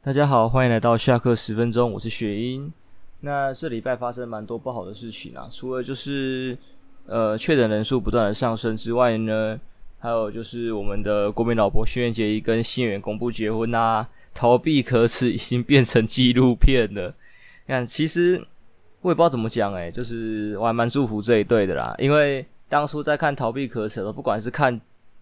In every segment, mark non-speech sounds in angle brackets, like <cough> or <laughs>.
大家好，欢迎来到下课十分钟，我是雪英。那这礼拜发生蛮多不好的事情啊，除了就是呃确诊人数不断的上升之外呢，还有就是我们的国民老婆轩辕结衣跟新演员公布结婚啊，逃避可耻已经变成纪录片了。<laughs> 看，其实我也不知道怎么讲诶，就是我还蛮祝福这一对的啦，因为当初在看逃避可耻的，不管是看。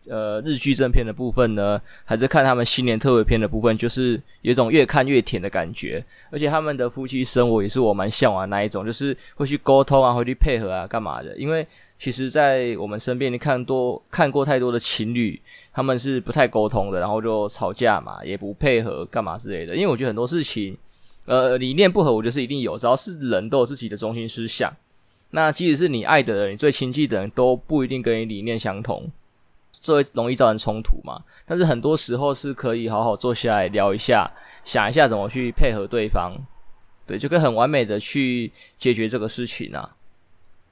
呃，日剧正片的部分呢，还是看他们新年特别片的部分，就是有一种越看越甜的感觉。而且他们的夫妻生活也是我蛮向往那一种，就是会去沟通啊，会去配合啊，干嘛的？因为其实，在我们身边，你看多看过太多的情侣，他们是不太沟通的，然后就吵架嘛，也不配合，干嘛之类的。因为我觉得很多事情，呃，理念不合，我觉得是一定有，只要是人都有自己的中心思想。那即使是你爱的人，你最亲近的人都不一定跟你理念相同。这会容易造成冲突嘛？但是很多时候是可以好好坐下来聊一下，想一下怎么去配合对方，对，就可以很完美的去解决这个事情啊。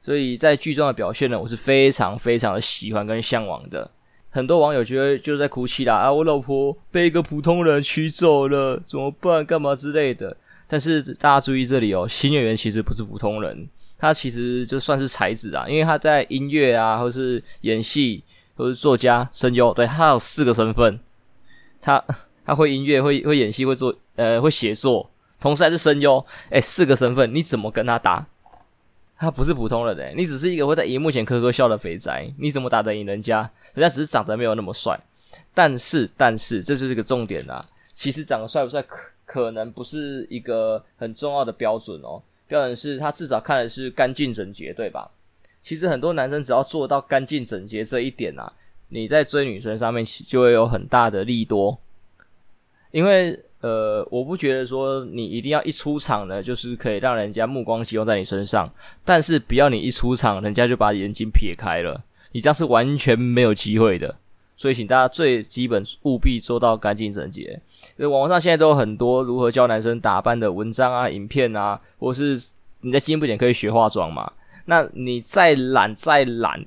所以在剧中的表现呢，我是非常非常的喜欢跟向往的。很多网友觉得就在哭泣啦，啊，我老婆被一个普通人娶走了，怎么办？干嘛之类的。但是大家注意这里哦，新演员其实不是普通人，他其实就算是才子啊，因为他在音乐啊，或是演戏。都是作家、声优，对，他有四个身份。他 <laughs> 他会音乐，会会演戏，会做呃会写作，同时还是声优。诶，四个身份，你怎么跟他打？他不是普通人诶，你只是一个会在荧幕前呵呵笑的肥宅，你怎么打得赢人家？人家只是长得没有那么帅。但是但是这就是一个重点啦。其实长得帅不帅可可能不是一个很重要的标准哦。标准是他至少看的是干净整洁，对吧？其实很多男生只要做到干净整洁这一点啊，你在追女生上面就会有很大的利多。因为呃，我不觉得说你一定要一出场呢，就是可以让人家目光集中在你身上。但是不要你一出场，人家就把眼睛撇开了，你这样是完全没有机会的。所以请大家最基本务必做到干净整洁。因为网络上现在都有很多如何教男生打扮的文章啊、影片啊，或是你在进步点可以学化妆嘛。那你再懒再懒，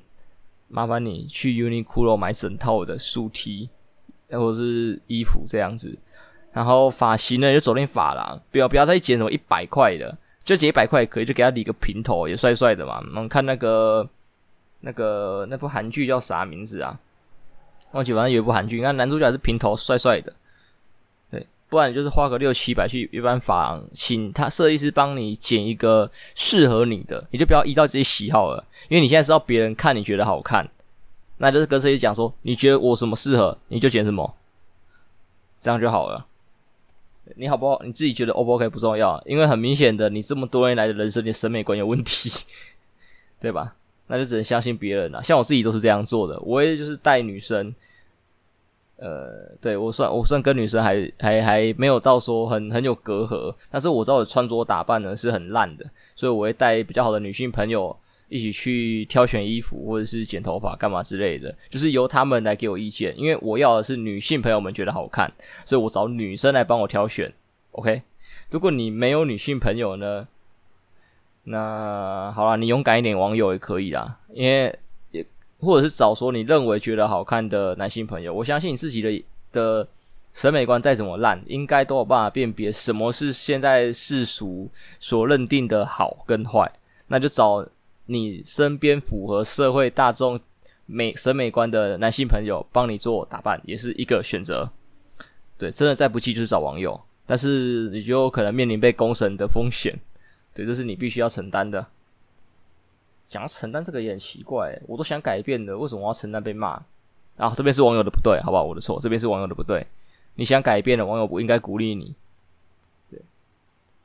麻烦你去 Uniqlo 买整套的素 T，或者是衣服这样子。然后发型呢，就走进发廊，不要不要再剪什么一百块的，就剪一百块也可以，就给他理个平头，也帅帅的嘛。我们看那个那个那部韩剧叫啥名字啊？忘记，反正有一部韩剧，你看男主角是平头，帅帅的。不然就是花个六七百去一般发廊，请他设计师帮你剪一个适合你的，你就不要依照自己喜好了，因为你现在是要别人看你觉得好看，那就是跟设计师讲说，你觉得我什么适合，你就剪什么，这样就好了。你好不好？你自己觉得 O 不 OK 不重要，因为很明显的，你这么多年来的人生，你审美观有问题，<laughs> 对吧？那就只能相信别人了。像我自己都是这样做的，我也就是带女生。呃，对，我算我算跟女生还还还没有到说很很有隔阂，但是我知道我穿着打扮呢是很烂的，所以我会带比较好的女性朋友一起去挑选衣服或者是剪头发干嘛之类的，就是由他们来给我意见，因为我要的是女性朋友们觉得好看，所以我找女生来帮我挑选。OK，如果你没有女性朋友呢，那好啦，你勇敢一点，网友也可以啦，因为。或者是找说你认为觉得好看的男性朋友，我相信你自己的的审美观再怎么烂，应该都有办法辨别什么是现在世俗所认定的好跟坏。那就找你身边符合社会大众美审美观的男性朋友帮你做打扮，也是一个选择。对，真的再不济就是找网友，但是你就可能面临被公审的风险。对，这是你必须要承担的。想要承担这个也很奇怪，我都想改变了，为什么我要承担被骂？啊，这边是网友的不对，好不好？我的错，这边是网友的不对。你想改变了，网友不应该鼓励你。对，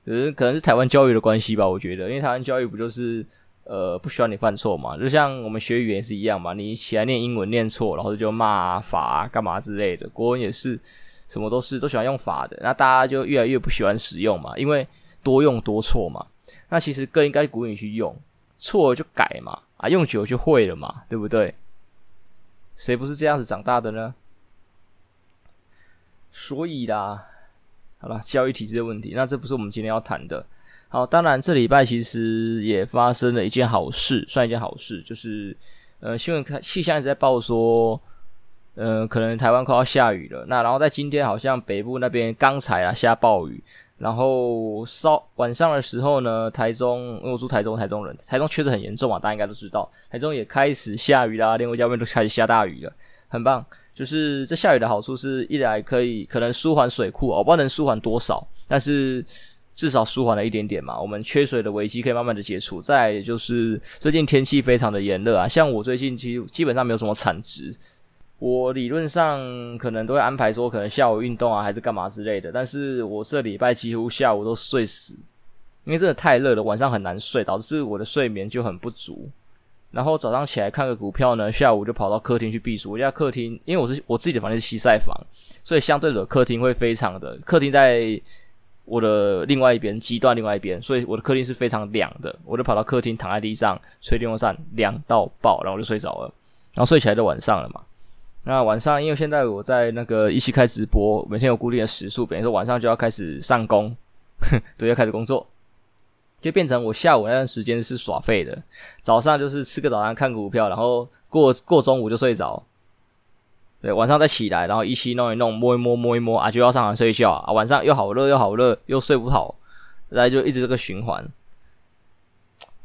可是可能是台湾教育的关系吧，我觉得，因为台湾教育不就是呃不需要你犯错嘛？就像我们学语言是一样嘛，你起来念英文念错，然后就骂罚干嘛之类的。国文也是，什么都是都喜欢用罚的，那大家就越来越不喜欢使用嘛，因为多用多错嘛。那其实更应该鼓励你去用。错了就改嘛，啊，用久了就会了嘛，对不对？谁不是这样子长大的呢？所以啦，好了，教育体制的问题，那这不是我们今天要谈的。好，当然这礼拜其实也发生了一件好事，算一件好事，就是呃，新闻看气象一直在报说，呃，可能台湾快要下雨了。那然后在今天好像北部那边刚才啊下暴雨，然后稍晚上的时候呢，台中因为我住台中，台中人，台中确实很严重啊，大家应该都知道，台中也开始下雨啦，连我家外面都开始下大雨了，很棒。就是这下雨的好处是一来可以可能舒缓水库，我不知道能舒缓多少，但是至少舒缓了一点点嘛。我们缺水的危机可以慢慢的解除。再就是最近天气非常的炎热啊，像我最近其实基本上没有什么产值，我理论上可能都会安排说可能下午运动啊还是干嘛之类的，但是我这礼拜几乎下午都睡死，因为真的太热了，晚上很难睡，导致我的睡眠就很不足。然后早上起来看个股票呢，下午就跑到客厅去避暑。我家客厅，因为我是我自己的房间是西晒房，所以相对的客厅会非常的，客厅在我的另外一边，极端另外一边，所以我的客厅是非常凉的。我就跑到客厅躺在地上吹电风扇，凉到爆，然后我就睡着了。然后睡起来就晚上了嘛。那晚上因为现在我在那个一起开直播，每天有固定的时数，比如说晚上就要开始上工，<laughs> 对，要开始工作。就变成我下午那段时间是耍废的，早上就是吃个早餐看股票，然后过过中午就睡着，对，晚上再起来，然后一起弄一弄，摸一摸摸一摸啊，就要上床睡觉啊，晚上又好热又好热又睡不好，然后就一直这个循环，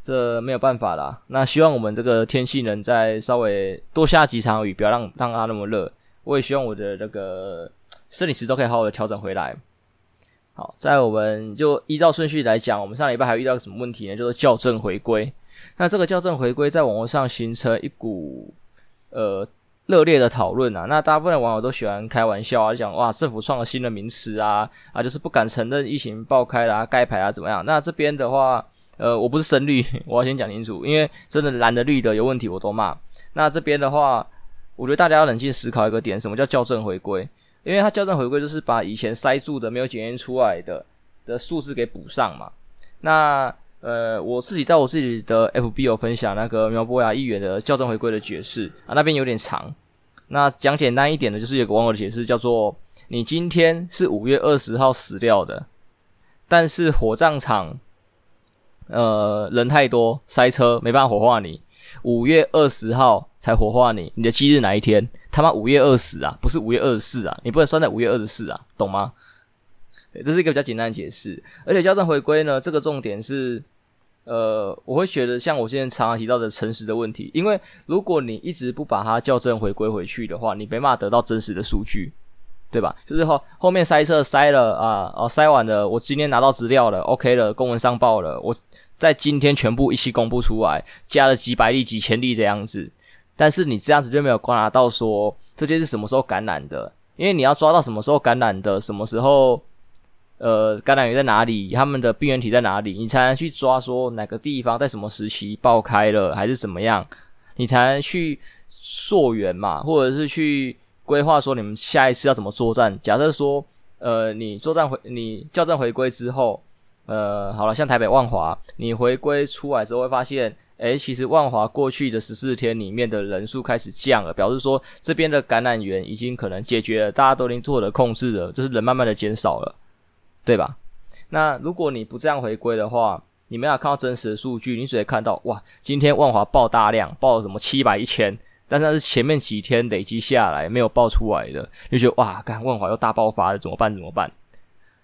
这没有办法啦。那希望我们这个天气能再稍微多下几场雨，不要让让它那么热。我也希望我的那个生理时钟可以好好的调整回来。好，在我们就依照顺序来讲，我们上礼拜还遇到什么问题呢？就是校正回归。那这个校正回归在网络上形成一股呃热烈的讨论啊。那大部分的网友都喜欢开玩笑啊，讲哇，政府创了新的名词啊啊，就是不敢承认疫情爆开啦、啊、盖牌啊怎么样？那这边的话，呃，我不是深绿，<laughs> 我要先讲清楚，因为真的蓝的绿的有问题我都骂。那这边的话，我觉得大家要冷静思考一个点，什么叫校正回归？因为它校正回归就是把以前塞住的没有检验出来的的数字给补上嘛。那呃，我自己在我自己的 FB 有分享那个苗博雅议员的校正回归的解释啊，那边有点长。那讲简单一点的，就是有个网友的解释叫做：你今天是五月二十号死掉的，但是火葬场呃人太多塞车，没办法火化你。五月二十号才火化你，你的忌日哪一天？他妈五月二十啊，不是五月二十四啊，你不能算在五月二十四啊，懂吗？这是一个比较简单的解释。而且校正回归呢，这个重点是，呃，我会觉得像我现在常常提到的诚实的问题，因为如果你一直不把它校正回归回去的话，你没办法得到真实的数据，对吧？就是后后面塞车塞了啊，哦塞完了，我今天拿到资料了，OK 了，公文上报了，我。在今天全部一起公布出来，加了几百例、几千例这样子，但是你这样子就没有观察到说这些是什么时候感染的，因为你要抓到什么时候感染的，什么时候呃感染源在哪里，他们的病原体在哪里，你才能去抓说哪个地方在什么时期爆开了还是怎么样，你才能去溯源嘛，或者是去规划说你们下一次要怎么作战。假设说呃你作战回你校正回归之后。呃，好了，像台北万华，你回归出来之后会发现，诶，其实万华过去的十四天里面的人数开始降了，表示说这边的感染源已经可能解决了，大家都已经做了控制了，就是人慢慢的减少了，对吧？那如果你不这样回归的话，你没有看到真实的数据，你只会看到哇，今天万华爆大量，爆了什么七百一千，但是那是前面几天累积下来没有爆出来的，就觉得哇，看万华又大爆发了，怎么办？怎么办？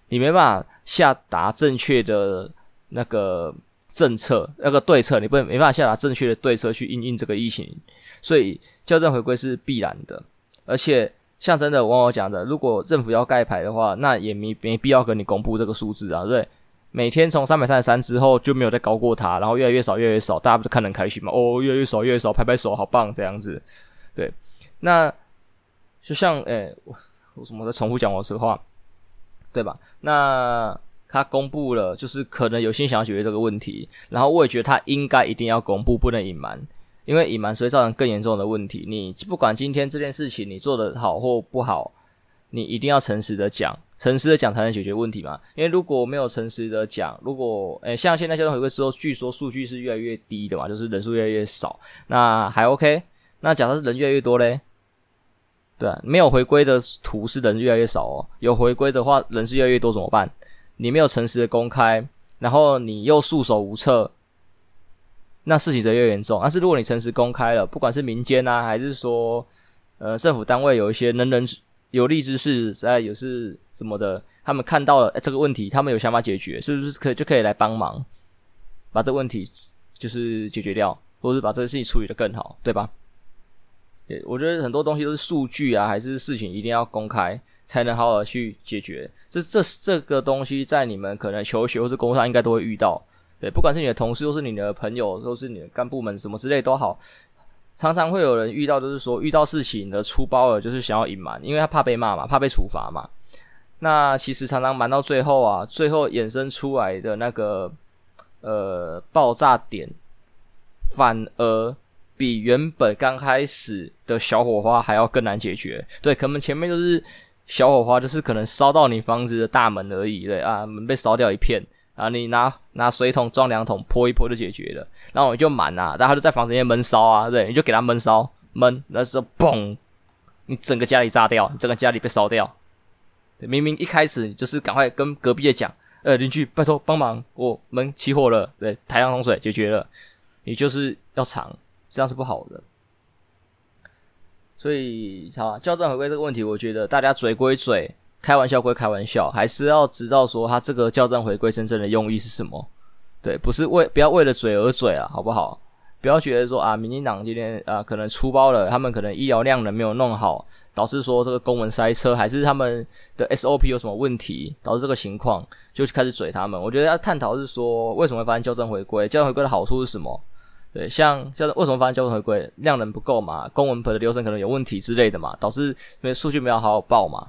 你没办法下达正确的那个政策、那个对策，你不没办法下达正确的对策去应应这个疫情，所以校正回归是必然的。而且像真的网友讲的，如果政府要盖牌的话，那也没没必要跟你公布这个数字啊，对不对？每天从三百三十三之后就没有再高过它，然后越来越少，越来越少，大家不是看得很开心吗？哦，越来越少，越来越少，拍拍手，好棒，这样子。对，那就像诶，我我怎么在重复讲我实话？对吧？那他公布了，就是可能有心想要解决这个问题，然后我也觉得他应该一定要公布，不能隐瞒，因为隐瞒所以造成更严重的问题。你不管今天这件事情你做的好或不好，你一定要诚实的讲，诚实的讲才能解决问题嘛。因为如果没有诚实的讲，如果诶像现在交通回归之后，据说数据是越来越低的嘛，就是人数越来越少，那还 OK。那假设是人越来越多嘞？对，没有回归的图是人越来越少哦，有回归的话人是越来越多怎么办？你没有诚实的公开，然后你又束手无策，那事情则越严重。但是如果你诚实公开了，不管是民间啊，还是说呃政府单位有一些能人有利之士在有是什么的，他们看到了这个问题，他们有想法解决，是不是可以就可以来帮忙，把这个问题就是解决掉，或者是把这个事情处理得更好，对吧？对，我觉得很多东西都是数据啊，还是事情一定要公开，才能好好去解决。这这这个东西在你们可能求学或是工作上应该都会遇到。对，不管是你的同事，或是你的朋友，或是你的干部们什么之类都好，常常会有人遇到，就是说遇到事情的出包了，就是想要隐瞒，因为他怕被骂嘛，怕被处罚嘛。那其实常常瞒到最后啊，最后衍生出来的那个呃爆炸点，反而。比原本刚开始的小火花还要更难解决。对，可能前面就是小火花，就是可能烧到你房子的大门而已。对啊，门被烧掉一片啊，你拿拿水桶装两桶泼一泼就解决了。然后你就满啊，然后他就在房子里闷烧啊，对，你就给他闷烧闷，那时候嘣，你整个家里炸掉，整个家里被烧掉。明明一开始就是赶快跟隔壁的讲，呃，邻居拜托帮忙，我门起火了，对，台阳洪水解决了，你就是要藏。这样是不好的，所以好，校正回归这个问题，我觉得大家嘴归嘴，开玩笑归开玩笑，还是要知道说他这个校正回归真正的用意是什么。对，不是为不要为了嘴而嘴啊，好不好？不要觉得说啊，民进党今天啊可能出包了，他们可能医疗量能没有弄好，导致说这个公文塞车，还是他们的 SOP 有什么问题，导致这个情况，就开始嘴他们。我觉得要探讨是说，为什么会发生校正回归？校正回归的好处是什么？对，像像为什么发生校正回归，量能不够嘛，公文本的流程可能有问题之类的嘛，导致因为数据没有好好报嘛。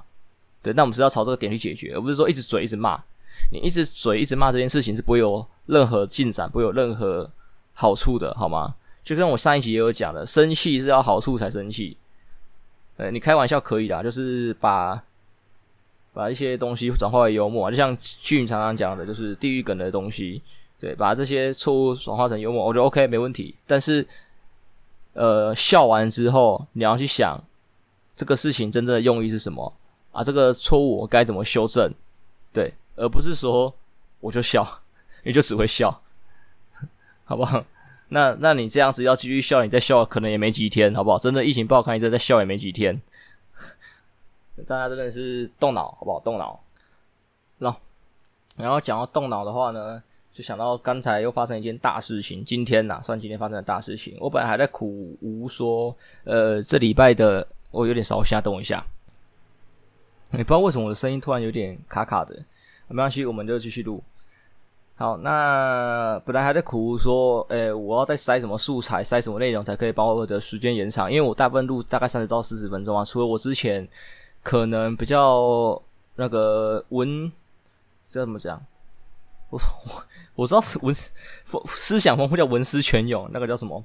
对，那我们是要朝这个点去解决，而不是说一直嘴一直骂。你一直嘴一直骂这件事情是不会有任何进展，不会有任何好处的，好吗？就跟我上一集也有讲的，生气是要好处才生气。呃，你开玩笑可以啦，就是把把一些东西转化为幽默，就像俊常常讲的，就是地狱梗的东西。对，把这些错误转化成幽默，我觉得 OK，没问题。但是，呃，笑完之后，你要去想这个事情真正的用意是什么啊？这个错误我该怎么修正？对，而不是说我就笑，<laughs> 你就只会笑，<laughs> 好不好？那那你这样子要继续笑，你再笑可能也没几天，好不好？真的疫情不好看，你再再笑也没几天。<laughs> 大家真的是动脑，好不好？动脑。那然后讲到动脑的话呢？就想到刚才又发生一件大事情，今天呐、算今天发生的大事情。我本来还在苦无说，呃，这礼拜的我有点烧瞎，等我一下。也不知道为什么我的声音突然有点卡卡的，没关系，我们就继续录。好，那本来还在苦说，呃、欸，我要再塞什么素材，塞什么内容才可以把我的时间延长？因为我大部分录大概三十到四十分钟啊，除了我之前可能比较那个文，这怎么讲？我我我知道是文思想丰富叫文思泉涌，那个叫什么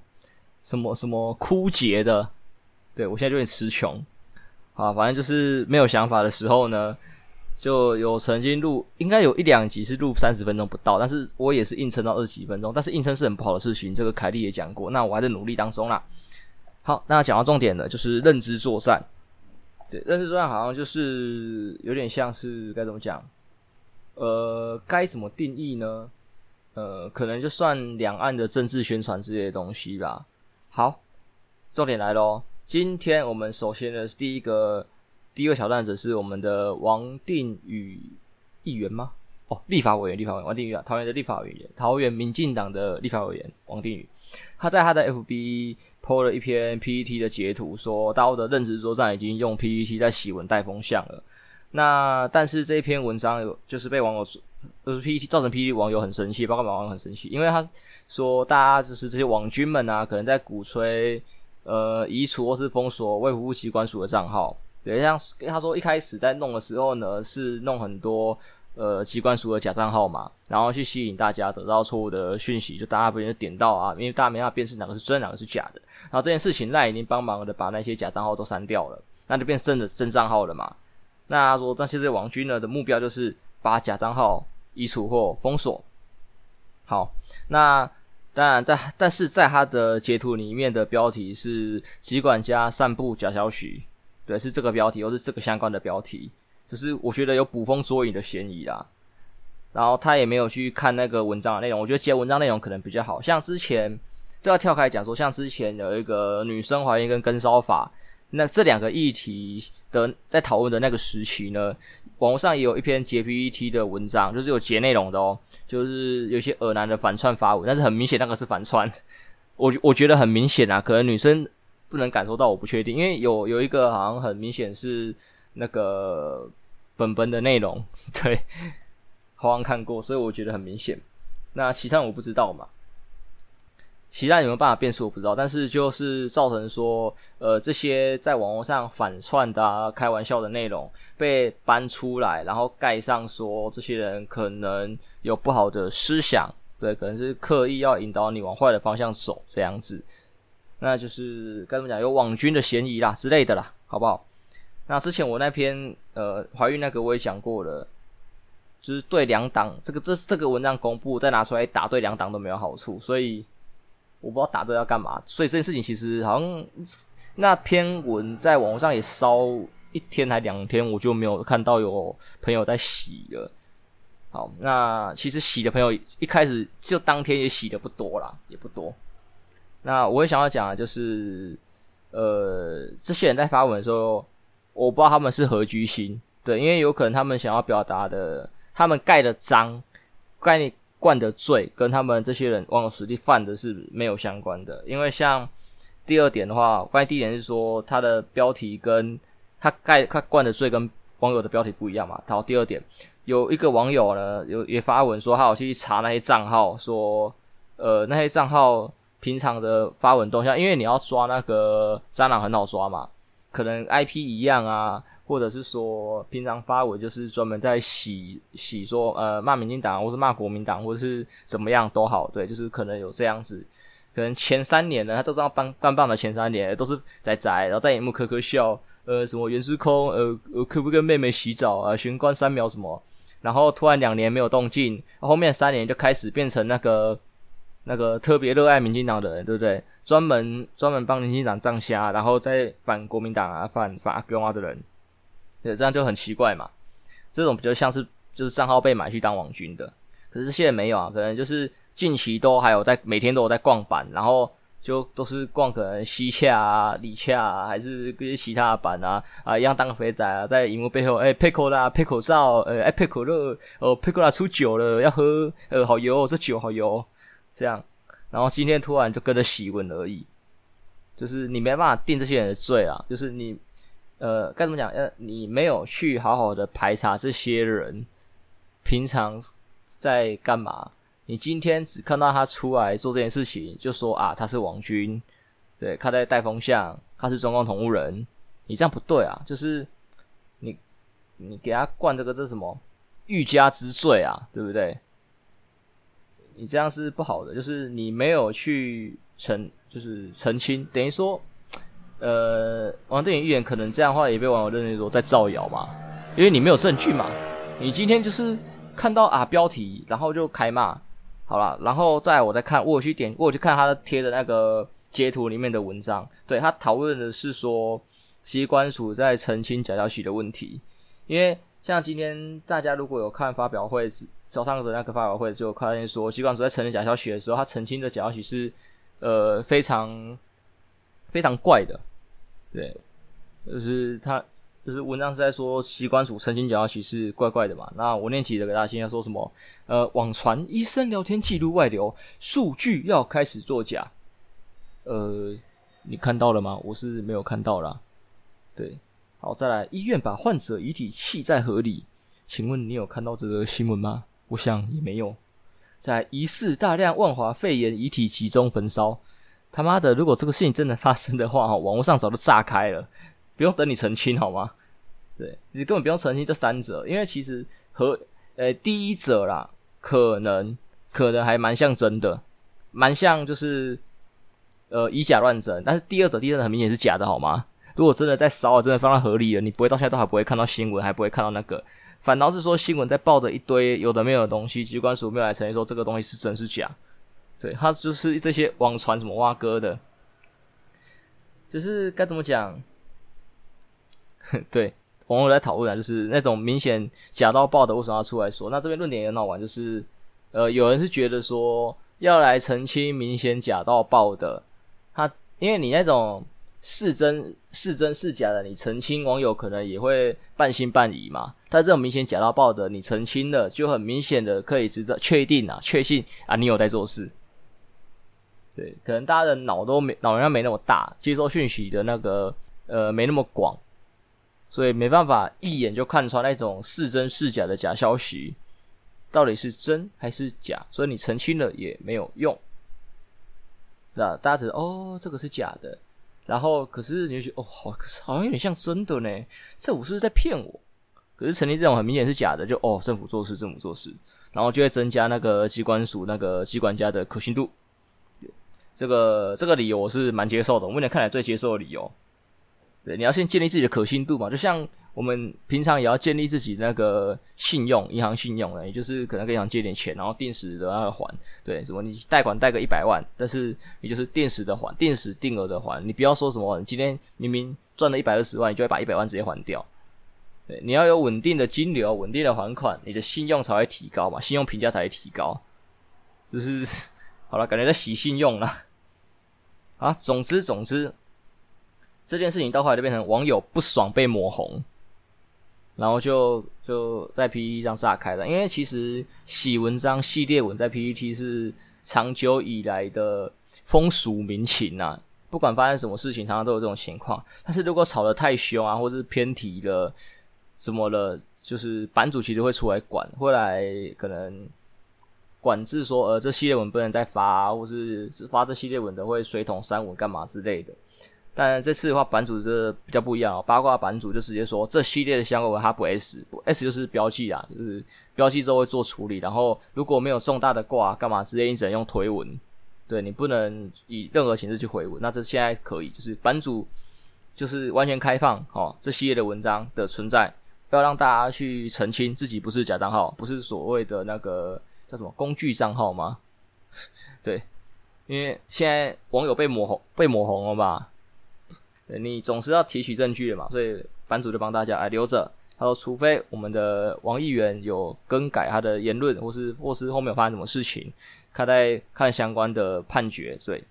什么什么枯竭的，对我现在就有点词穷啊，反正就是没有想法的时候呢，就有曾经录，应该有一两集是录三十分钟不到，但是我也是硬撑到二十几分钟，但是硬撑是很不好的事情，这个凯莉也讲过，那我还在努力当中啦。好，那讲到重点了，就是认知作战，对，认知作战好像就是有点像是该怎么讲？呃，该怎么定义呢？呃，可能就算两岸的政治宣传之类的东西吧。好，重点来喽。今天我们首先的是第一个第一个挑战者是我们的王定宇议员吗？哦，立法委员，立法委员王定宇啊，桃园的立法委员，桃园民进党的立法委员王定宇，他在他的 FB PO 了一篇 PPT 的截图，说大陆的认知作战已经用 PPT 在洗文带风向了。那但是这一篇文章有就是被网友就是 PPT 造成 PPT 网友很生气，包括网友很生气，因为他说大家就是这些网军们啊，可能在鼓吹呃移除或是封锁未服务机关署的账号。对，像他说一开始在弄的时候呢，是弄很多呃机关署的假账号嘛，然后去吸引大家得到错误的讯息，就大家不愿意点到啊，因为大家没办法辨识哪个是真，哪个是假的。然后这件事情赖已经帮忙的把那些假账号都删掉了，那就变真的真账号了嘛。那他说，但是这些网军呢的目标就是把假账号移除或封锁。好，那当然在，但是在他的截图里面的标题是“吉管家散步假消息”，对，是这个标题，或是这个相关的标题，就是我觉得有捕风捉影的嫌疑啦。然后他也没有去看那个文章的内容，我觉得接文章内容可能比较好，像之前这要跳开讲说，像之前有一个女生怀孕跟跟骚法。那这两个议题的在讨论的那个时期呢，网络上也有一篇截 PTT 的文章，就是有截内容的哦，就是有些恶男的反串发文，但是很明显那个是反串，我我觉得很明显啊，可能女生不能感受到，我不确定，因为有有一个好像很明显是那个本本的内容，<laughs> 对，<laughs> 好像看过，所以我觉得很明显。那其他我不知道嘛。其他有没有办法辨识我不知道，但是就是造成说，呃，这些在网络上反串的、啊、开玩笑的内容被搬出来，然后盖上说这些人可能有不好的思想，对，可能是刻意要引导你往坏的方向走这样子，那就是该怎么讲，有网军的嫌疑啦之类的啦，好不好？那之前我那篇呃怀孕那个我也讲过了，就是对两党这个这这个文章公布再拿出来打，对两党都没有好处，所以。我不知道打这要干嘛，所以这件事情其实好像那篇文在网上也烧一天还两天，我就没有看到有朋友在洗了。好，那其实洗的朋友一开始就当天也洗的不多啦，也不多。那我也想要讲的就是，呃，这些人在发文的时候，我不知道他们是何居心，对，因为有可能他们想要表达的，他们盖的章，盖。灌的罪跟他们这些人网友实力犯的是没有相关的，因为像第二点的话，关于第一点是说他的标题跟他盖他灌的罪跟网友的标题不一样嘛。然后第二点，有一个网友呢有也发文说他有去查那些账号，说呃那些账号平常的发文动向，因为你要抓那个蟑螂很好抓嘛，可能 IP 一样啊。或者是说，平常发文就是专门在洗洗说，呃，骂民进党，或是骂国民党，或者是怎么样都好，对，就是可能有这样子。可能前三年呢，他就这样棒棒棒的前三年都是在宅，然后在荧幕咳咳笑，呃，什么袁世空，呃，呃，可不跟妹妹洗澡啊，玄关三秒什么，然后突然两年没有动静，后面三年就开始变成那个那个特别热爱民进党的人，对不对？专门专门帮民进党站虾，然后再反国民党啊，反反阿公啊的人。对，这样就很奇怪嘛。这种比较像是就是账号被买去当网军的，可是现在没有啊，可能就是近期都还有在每天都有在逛版，然后就都是逛可能西洽啊、里洽啊，还是这些其他的版啊啊，一样当肥仔啊，在荧幕背后哎配口啦、配口罩，呃，哎配可乐，哦配口啦出酒了要喝，呃好油，这酒好油，这样，然后今天突然就跟着洗文而已，就是你没办法定这些人的罪啊，就是你。呃，该怎么讲？呃，你没有去好好的排查这些人平常在干嘛？你今天只看到他出来做这件事情，就说啊，他是王军，对，他在带风向，他是中共同路人，你这样不对啊！就是你你给他灌这个这什么欲加之罪啊，对不对？你这样是不好的，就是你没有去澄，就是澄清，等于说。呃，王电影预言可能这样的话也被网友认为说在造谣嘛，因为你没有证据嘛。你今天就是看到啊标题，然后就开骂，好了，然后再我再看，我去点，我去看他贴的那个截图里面的文章，对，他讨论的是说，机关署在澄清假消息的问题。因为像今天大家如果有看发表会，早上的那个发表会，就发现说，机关署在澄清假消息的时候，他澄清的假消息是呃非常非常怪的。对，就是他，就是文章是在说机关署澄清假消息是怪怪的嘛。那我念起这个大新要说什么？呃，网传医生聊天记录外流，数据要开始作假。呃，你看到了吗？我是没有看到啦。对，好，再来，医院把患者遗体弃在河里，请问你有看到这个新闻吗？我想也没有。在疑似大量万华肺炎遗体集中焚烧。他妈的！如果这个事情真的发生的话，哈，<laughs> 网络上早就炸开了，不用等你澄清好吗？对，你根本不用澄清这三者，因为其实和呃第一者啦，可能可能还蛮像真的，蛮像就是呃以假乱真，但是第二者第三者很明显是假的好吗？如果真的在烧了，真的放到河里了，你不会到现在都还不会看到新闻，还不会看到那个，反倒是说新闻在报的一堆有的没有的东西，机关署没有来澄清说这个东西是真是假。对，他就是这些网传什么挖哥的，就是该怎么讲？<laughs> 对，网友在讨论啊，就是那种明显假到爆的，为什么要出来说？那这边论点也很好玩，就是呃，有人是觉得说要来澄清明显假到爆的，他因为你那种是真是真是假的，你澄清，网友可能也会半信半疑嘛。但这种明显假到爆的，你澄清了，就很明显的可以值得确定啊，确信啊，你有在做事。对，可能大家的脑都没脑容量没那么大，接收讯息的那个呃没那么广，所以没办法一眼就看穿那种是真是假的假消息到底是真还是假，所以你澄清了也没有用。那大家觉得哦，这个是假的，然后可是你就觉得哦，好，可是好像有点像真的呢，政府是不是在骗我？可是成立这种很明显是假的，就哦，政府做事，政府做事，然后就会增加那个机关署那个机关家的可信度。这个这个理由我是蛮接受的，我目前看来最接受的理由。对，你要先建立自己的可信度嘛，就像我们平常也要建立自己那个信用，银行信用呢，也就是可能跟银行借点钱，然后定时的要还。对，什么你贷款贷个一百万，但是你就是定时的还，定时定额的还，你不要说什么今天明明赚了一百二十万，你就会把一百万直接还掉。对，你要有稳定的金流，稳定的还款，你的信用才会提高嘛，信用评价才会提高。就是好了，感觉在洗信用了。啊，总之总之，这件事情到后来就变成网友不爽被抹红，然后就就在 PPT 上炸开了。因为其实洗文章系列文在 PPT 是长久以来的风俗民情呐，不管发生什么事情，常常都有这种情况。但是如果吵得太凶啊，或是偏题了，怎么了，就是版主其实会出来管，会来可能。管制说，呃，这系列文不能再发啊，或是发这系列文的会水桶删文干嘛之类的。但这次的话，版主这比较不一样哦，八卦版主就直接说，这系列的相关文它不 S，不 S 就是标记啊，就是标记之后会做处理，然后如果没有重大的挂干嘛之类，你只能用推文，对，你不能以任何形式去回文。那这现在可以，就是版主就是完全开放哦，这系列的文章的存在，要让大家去澄清自己不是假账号，不是所谓的那个。叫什么工具账号吗？<laughs> 对，因为现在网友被抹红，被抹红了吧？你总是要提取证据的嘛，所以版主就帮大家来留着。他说，除非我们的王议员有更改他的言论，或是或是后面有发生什么事情，他在看相关的判决。所以，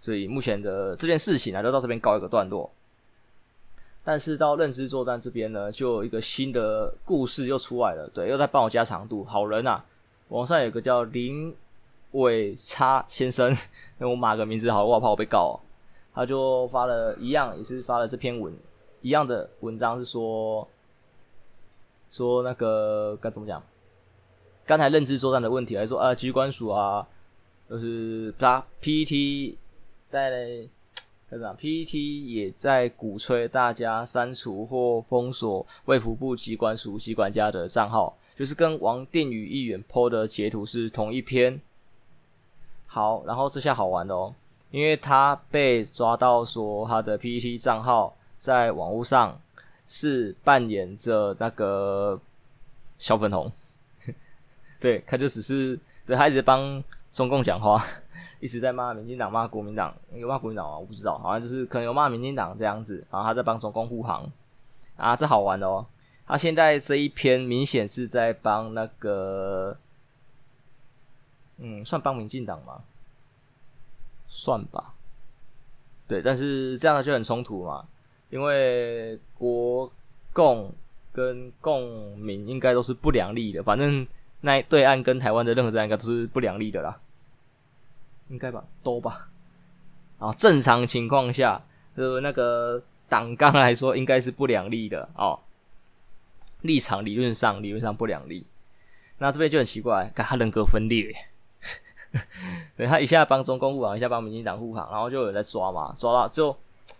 所以目前的这件事情呢，就到这边告一个段落。但是到认知作战这边呢，就有一个新的故事又出来了。对，又在帮我加长度，好人啊！网上有个叫林伟差先生，那 <laughs> 我码个名字好了，我怕我被告哦。他就发了一样，也是发了这篇文一样的文章，是说说那个该怎么讲？刚才认知作战的问题，还说啊，机关署啊，就是他 PTT 在该怎么讲？PTT 也在鼓吹大家删除或封锁卫福部机关署机关家的账号。就是跟王定宇议员 po 的截图是同一篇。好，然后这下好玩了哦，因为他被抓到说他的 PPT 账号在网络上是扮演着那个小粉红，<laughs> 对，他就只是对他一直帮中共讲话，<laughs> 一直在骂民进党、骂国民党，有骂国民党吗？我不知道，好像就是可能有骂民进党这样子，然后他在帮中共护航啊，这好玩的哦。他、现在这一篇明显是在帮那个，嗯，算帮民进党吗？算吧。对，但是这样就很冲突嘛，因为国共跟共民应该都是不两立的，反正那对岸跟台湾的任何战应该都是不两立的啦，应该吧，都吧。啊，正常情况下，就那个党纲来说，应该是不两立的哦。立场理论上理论上不两立，那这边就很奇怪，看他人格分裂，<laughs> 对，他一下帮中共护航，一下帮民进党护航，然后就有人在抓嘛，抓到就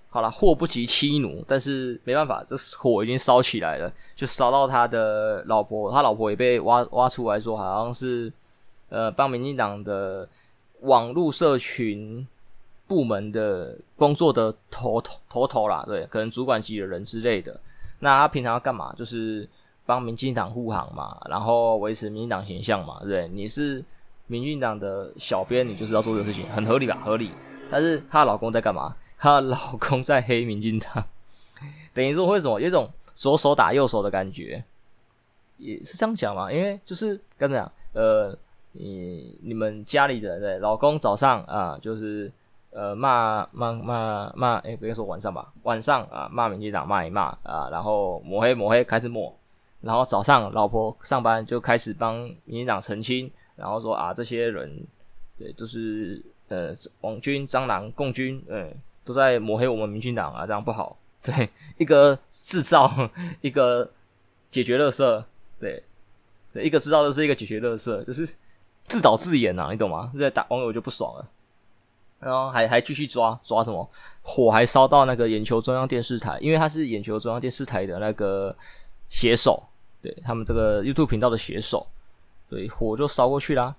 好了，祸不及妻奴，但是没办法，这火已经烧起来了，就烧到他的老婆，他老婆也被挖挖出来说，好像是呃帮民进党的网络社群部门的工作的头头头头啦，对，可能主管级的人之类的。那他平常要干嘛？就是帮民进党护航嘛，然后维持民进党形象嘛，对？你是民进党的小编，你就是要做这个事情，很合理吧？合理。但是她老公在干嘛？她老公在黑民进党，<laughs> 等于说为什么有一种左手打右手的感觉？也是这样讲嘛？因为就是刚才讲，呃，你你们家里的人对，老公早上啊，就是呃骂骂骂骂，哎，不要说晚上吧，晚上啊骂民进党骂一骂啊，然后抹黑抹黑开始抹，然后早上老婆上班就开始帮民进党澄清，然后说啊这些人对、就是呃王军蟑螂共军，嗯，都在抹黑我们民进党啊，这样不好，对，一个制造一个解决垃圾，对。一个知道的是一个解决乐色，就是自导自演呐、啊，你懂吗？在打网友就不爽了，然后还还继续抓抓什么火，还烧到那个眼球中央电视台，因为他是眼球中央电视台的那个写手，对他们这个 YouTube 频道的写手，对，火就烧过去啦。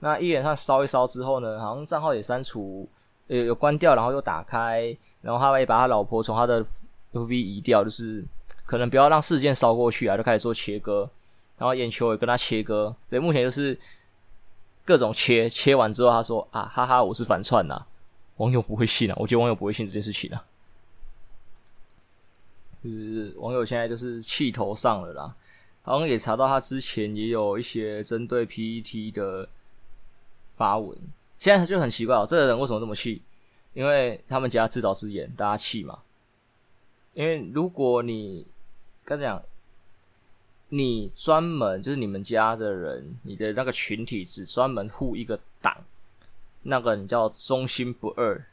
那一连串烧一烧之后呢，好像账号也删除，呃有关掉，然后又打开，然后他会把他老婆从他的 FB 移掉，就是可能不要让事件烧过去啊，就开始做切割。然后眼球也跟他切割，对，目前就是各种切，切完之后他说啊，哈哈，我是反串呐，网友不会信啊，我觉得网友不会信这件事情啊，就是网友现在就是气头上了啦，好像也查到他之前也有一些针对 PET 的发文，现在他就很奇怪哦，这个人为什么这么气？因为他们家自导自演，大家气嘛，因为如果你刚才讲。你专门就是你们家的人，你的那个群体只专门护一个党，那个你叫忠心不二。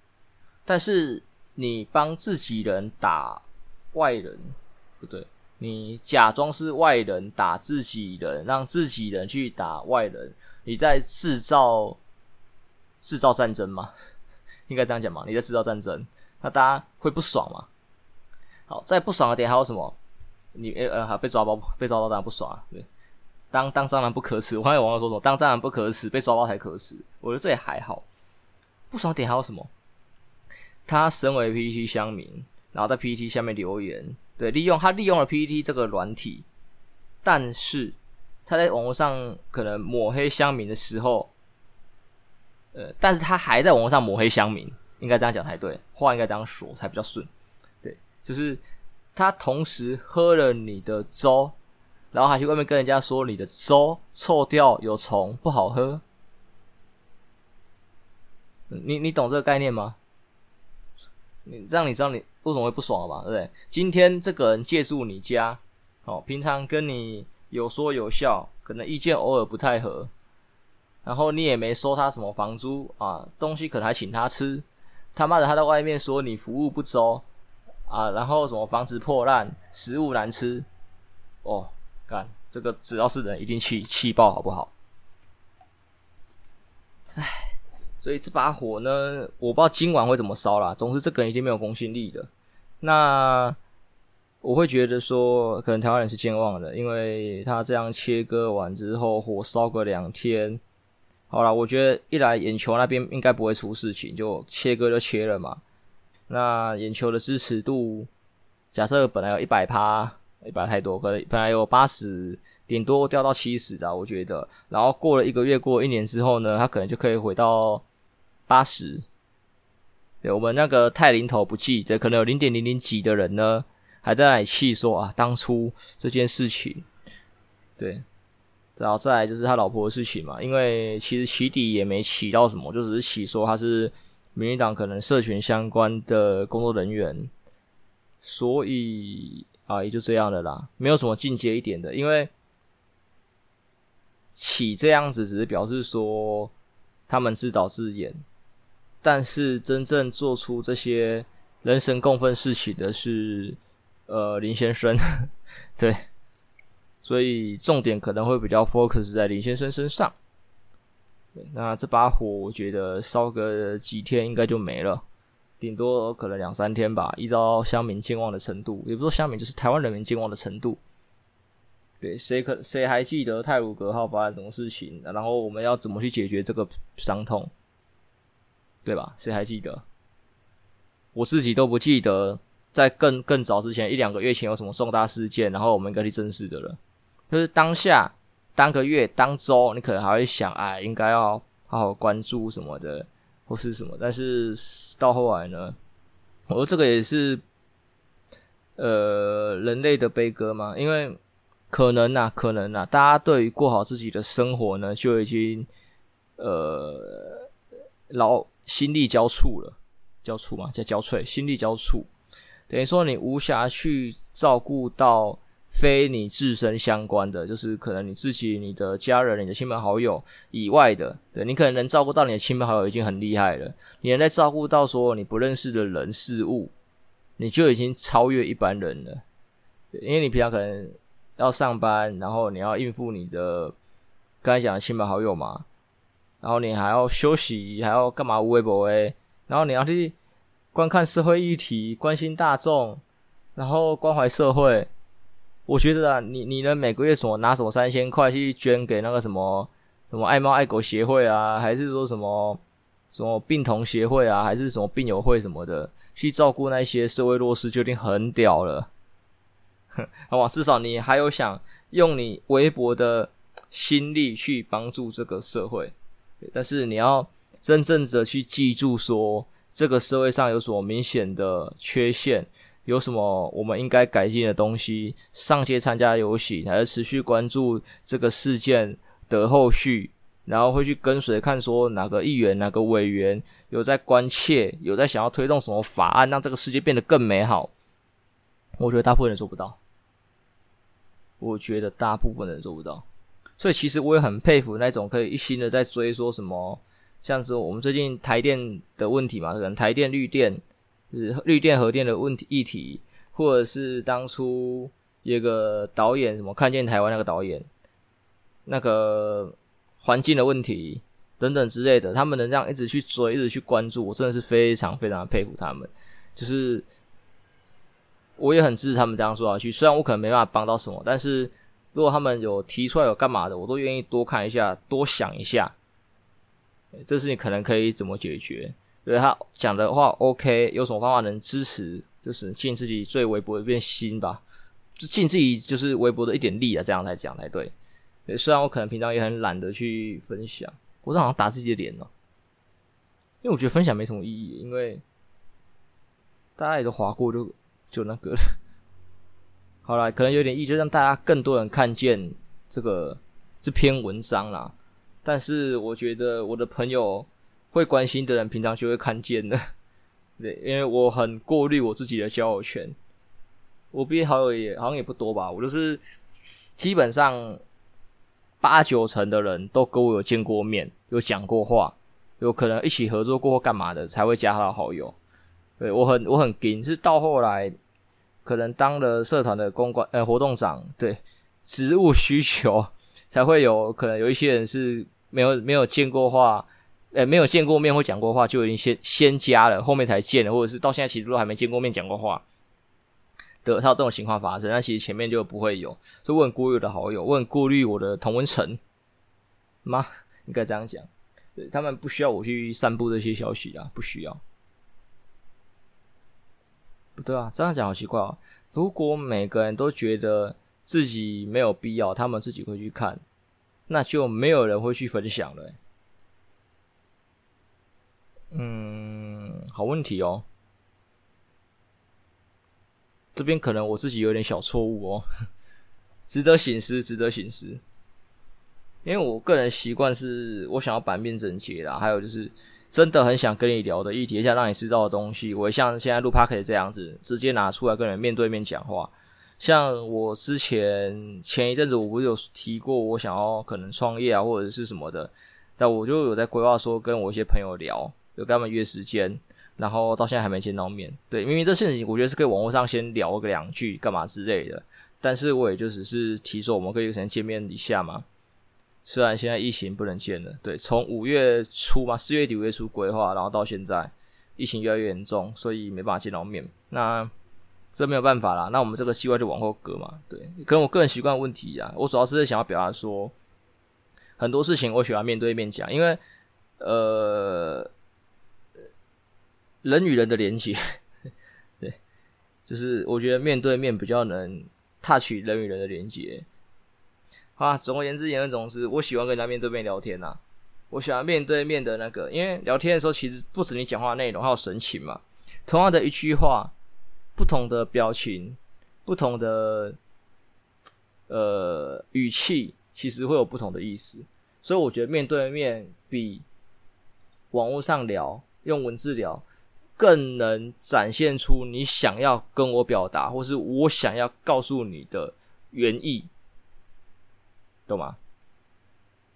但是你帮自己人打外人，不对，你假装是外人打自己人，让自己人去打外人，你在制造制造战争吗？<laughs> 应该这样讲嘛？你在制造战争，那大家会不爽吗？好，在不爽的点还有什么？你呃呃，被抓包，被抓包当然不爽啊。对，当当蟑螂不可耻，我看有网友说什么当蟑螂不可耻，被抓包才可耻。我觉得这也还好。不爽点还有什么？他身为 PPT 乡民，然后在 PPT 下面留言，对，利用他利用了 PPT 这个软体，但是他在网络上可能抹黑乡民的时候，呃，但是他还在网络上抹黑乡民，应该这样讲才对，话应该这样说才比较顺。对，就是。他同时喝了你的粥，然后还去外面跟人家说你的粥臭掉有虫不好喝。你你懂这个概念吗？你这样你知道你为什么会不爽了吧？对不对？今天这个人借住你家，哦，平常跟你有说有笑，可能意见偶尔不太合，然后你也没收他什么房租啊，东西可能还请他吃。他妈的，他在外面说你服务不周。啊，然后什么房子破烂，食物难吃，哦，干这个只要是人一定气气爆，好不好？唉，所以这把火呢，我不知道今晚会怎么烧啦。总之，这个人已经没有公信力了。那我会觉得说，可能台湾人是健忘的，因为他这样切割完之后，火烧个两天，好啦，我觉得一来眼球那边应该不会出事情，就切割就切了嘛。那眼球的支持度，假设本来有一百趴，一百太多，可能本来有八十，顶多掉到七十的，我觉得。然后过了一个月，过一年之后呢，它可能就可以回到八十。对，我们那个太零头不记得，可能有零点零零几的人呢，还在那里气说啊，当初这件事情，对，然后再来就是他老婆的事情嘛，因为其实起底也没起到什么，就只是起说他是。民进党可能社群相关的工作人员，所以啊，也就这样的啦，没有什么进阶一点的，因为起这样子只是表示说他们自导自演，但是真正做出这些人神共愤事情的是呃林先生，<laughs> 对，所以重点可能会比较 focus 在林先生身上。那这把火，我觉得烧个几天应该就没了，顶多可能两三天吧。依照乡民健忘的程度，也不说乡民，就是台湾人民健忘的程度。对，谁可谁还记得泰鲁格号发生什么事情？然后我们要怎么去解决这个伤痛？对吧？谁还记得？我自己都不记得，在更更早之前一两个月前有什么重大事件，然后我们应该去正视的了。就是当下。当个月、当周，你可能还会想，哎，应该要好好关注什么的，或是什么。但是到后来呢，我说这个也是，呃，人类的悲歌嘛。因为可能呐、可能呐、大家对于过好自己的生活呢，就已经，呃，老心力交瘁了，交瘁嘛，叫交瘁，心力交瘁，等于说你无暇去照顾到非你自身相关的，就是可能你自己、你的家人、你的亲朋好友以外的，对，你可能能照顾到你的亲朋好友已经很厉害了，你能在照顾到所有你不认识的人事物，你就已经超越一般人了，因为你平常可能要上班，然后你要应付你的刚才讲的亲朋好友嘛，然后你还要休息，还要干嘛？微博微，然后你要去观看社会议题，关心大众，然后关怀社会。我觉得啊，你你能每个月什么拿什么三千块去捐给那个什么什么爱猫爱狗协会啊，还是说什么什么病童协会啊，还是什么病友会什么的，去照顾那些社会弱势，就已经很屌了。<laughs> 好吧，至少你还有想用你微薄的心力去帮助这个社会，但是你要真正的去记住说，这个社会上有什么明显的缺陷。有什么我们应该改进的东西？上街参加游行，还是持续关注这个事件的后续？然后会去跟随看，说哪个议员、哪个委员有在关切，有在想要推动什么法案，让这个世界变得更美好？我觉得大部分人做不到。我觉得大部分人做不到。所以其实我也很佩服那种可以一心的在追说什么，像是我们最近台电的问题嘛，可能台电、绿电。是绿电核电的问题议题，或者是当初有个导演什么看见台湾那个导演，那个环境的问题等等之类的，他们能这样一直去追，一直去关注，我真的是非常非常的佩服他们。就是我也很支持他们这样做下去，虽然我可能没办法帮到什么，但是如果他们有提出来有干嘛的，我都愿意多看一下，多想一下，这事情可能可以怎么解决。对他讲的话，OK，有什么方法能支持？就是尽自己最微薄的一片心吧，就尽自己就是微薄的一点力啊，这样才讲才对。虽然我可能平常也很懒得去分享，我是好像打自己的脸哦，因为我觉得分享没什么意义，因为大家也都划过就，就那个了。<laughs> 好了，可能有点意义，就让大家更多人看见这个这篇文章啦。但是我觉得我的朋友。会关心的人，平常就会看见的。<laughs> 对，因为我很过滤我自己的交友圈，我毕业好友也好像也不多吧。我就是基本上八九成的人都跟我有见过面，有讲过话，有可能一起合作过干嘛的，才会加他的好友。对，我很我很紧，是到后来可能当了社团的公关呃活动长，对，职务需求才会有可能有一些人是没有没有见过话。哎，没有见过面或讲过话，就已经先先加了，后面才见了，或者是到现在其实都还没见过面讲过话的，他有这种情况发生，那其实前面就不会有。所以我很过滤我的好友，我很过滤我的同温层吗？应该这样讲，对，他们不需要我去散布这些消息啊，不需要。不对啊，这样讲好奇怪啊！如果每个人都觉得自己没有必要，他们自己会去看，那就没有人会去分享了。嗯，好问题哦。这边可能我自己有点小错误哦，<laughs> 值得省思，值得省思。因为我个人习惯是，我想要版面整洁啦，还有就是真的很想跟你聊的议题，想让你知道的东西，我会像现在录 p o c k e t 这样子，直接拿出来跟人面对面讲话。像我之前前一阵子，我不是有提过，我想要可能创业啊，或者是什么的，但我就有在规划说，跟我一些朋友聊。有跟他们约时间，然后到现在还没见到面。对，明明这事情我觉得是可以网络上先聊个两句，干嘛之类的。但是我也就只是提出我们可以先见面一下嘛。虽然现在疫情不能见了，对，从五月初嘛，四月底五月初规划，然后到现在疫情越来越严重，所以没办法见到面。那这没有办法啦，那我们这个计划就往后搁嘛。对，可能我个人习惯问题啊，我主要是想要表达说，很多事情我喜欢面对面讲，因为呃。人与人的连接，<laughs> 对，就是我觉得面对面比较能 touch 人与人的连接。啊，总而言之，言而总之，我喜欢跟人家面对面聊天呐、啊。我喜欢面对面的那个，因为聊天的时候，其实不止你讲话内容，还有神情嘛。同样的一句话，不同的表情，不同的呃语气，其实会有不同的意思。所以我觉得面对面比网络上聊。用文字聊，更能展现出你想要跟我表达，或是我想要告诉你的原意，懂吗？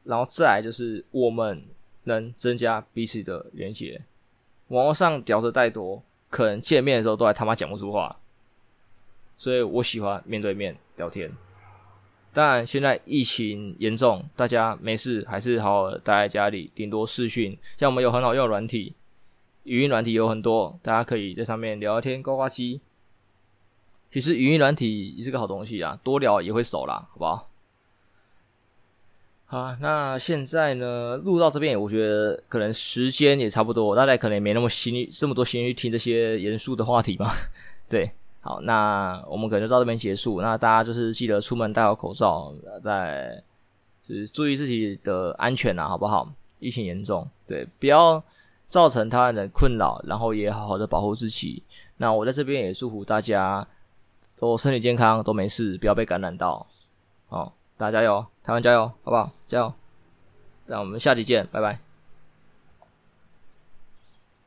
然后再来就是我们能增加彼此的连接。网络上聊得太多，可能见面的时候都还他妈讲不出话，所以我喜欢面对面聊天。当然，现在疫情严重，大家没事还是好好待在家里，顶多视讯。像我们有很好用软体，语音软体有很多，大家可以在上面聊聊天、呱呱机。其实语音软体也是个好东西啊，多聊也会熟啦，好不好？好，那现在呢，录到这边，我觉得可能时间也差不多，大家可能也没那么心这么多心去听这些严肃的话题嘛，<laughs> 对。好，那我们可能就到这边结束。那大家就是记得出门戴好口罩，再就是注意自己的安全啊，好不好？疫情严重，对，不要造成他人的困扰，然后也好好的保护自己。那我在这边也祝福大家都身体健康，都没事，不要被感染到。好，大家加油，台湾加油，好不好？加油！那我们下期见，拜拜。